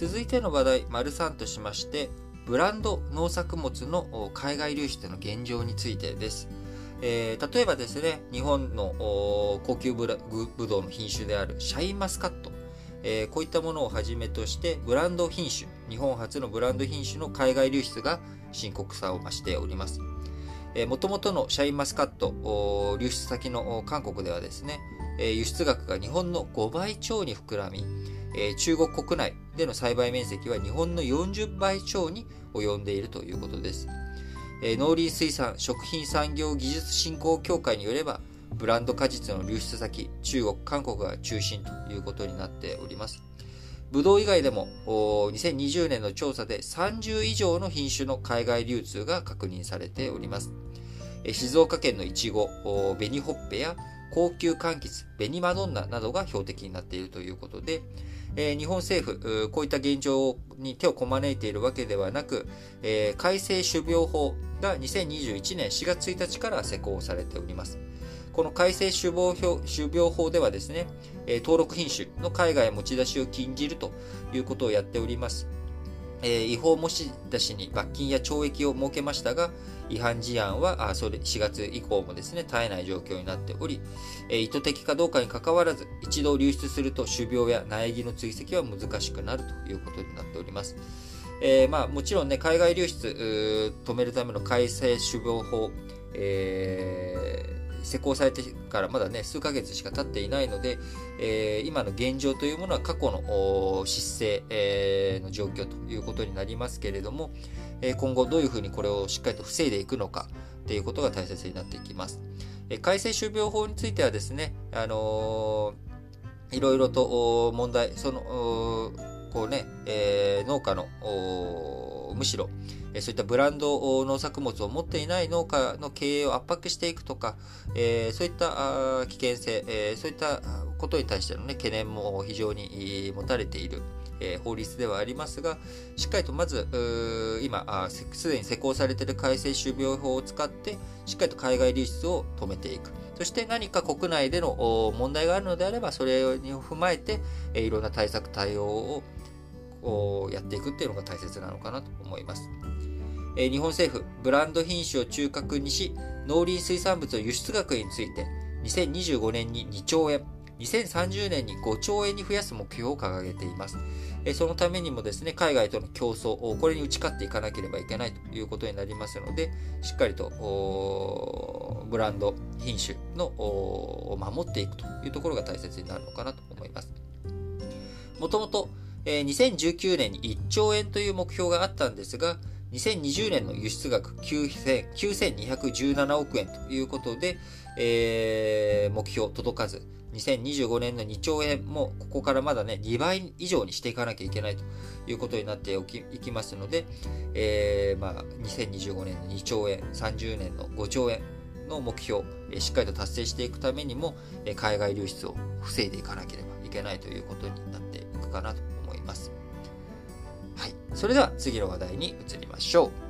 続いての話題、丸3としまして、ブランド農作物の海外流出の現状についてです。えー、例えばですね、日本の高級ブドウの品種であるシャインマスカット、えー、こういったものをはじめとしてブランド品種、日本初のブランド品種の海外流出が深刻さを増しております。えー、元々のシャインマスカット流出先の韓国ではですね、輸出額が日本の5倍超に膨らみ、え中国国内での栽培面積は日本の40倍超に及んでいるということです。え農林水産食品産業技術振興協会によれば、ブランド果実の流出先、中国、韓国が中心ということになっております。ブドウ以外でも、2020年の調査で30以上の品種の海外流通が確認されております。静岡県のイチゴ、紅ほっぺや高級柑橘、紅マドンナなどが標的になっているということで、えー、日本政府、こういった現状に手をこまねいているわけではなく、えー、改正種苗法が2021年4月1日から施行されております。この改正種苗種苗法ではですね、え、登録品種の海外持ち出しを禁じるということをやっております。え、違法持ち出しに罰金や懲役を設けましたが、違反事案はあそれ4月以降もですね、絶えない状況になっており、え、意図的かどうかにかかわらず、一度流出すると種苗や苗木の追跡は難しくなるということになっております。えー、まあ、もちろんね、海外流出止めるための改正種苗法、えー施行されてからまだね、数ヶ月しか経っていないので、えー、今の現状というものは過去の失勢、えー、の状況ということになりますけれども、え、今後どういうふうにこれをしっかりと防いでいくのかということが大切になっていきます。えー、改正種苗法についてはですね、あのー、いろいろと問題、その、こうね、え、農家の、むしろ、そういったブランド農作物を持っていない農家の経営を圧迫していくとか、え、そういった危険性、え、そういったことに対しての、ね、懸念も非常に持たれている。え、法律ではありますが、しっかりとまず、今、すでに施行されている改正種苗法を使って、しっかりと海外流出を止めていく。そして何か国内での問題があるのであれば、それを踏まえて、いろんな対策、対応をやっていくっていうのが大切なのかなと思います。え日本政府、ブランド品種を中核にし、農林水産物の輸出額について、2025年に2兆円、2030年に5兆円に増やす目標を掲げています。えそのためにもですね、海外との競争を、これに打ち勝っていかなければいけないということになりますので、しっかりとブランド、品種のを守っていくというところが大切になるのかなと思います。もともと、え2019年に1兆円という目標があったんですが、2020年の輸出額9217億円ということで、えー、目標届かず、2025年の2兆円もここからまだね、2倍以上にしていかなきゃいけないということになっておきいきますので、えー、まあ、2025年の2兆円、30年の5兆円の目標、しっかりと達成していくためにも、海外流出を防いでいかなければいけないということになっていくかなと。それでは次の話題に移りましょう。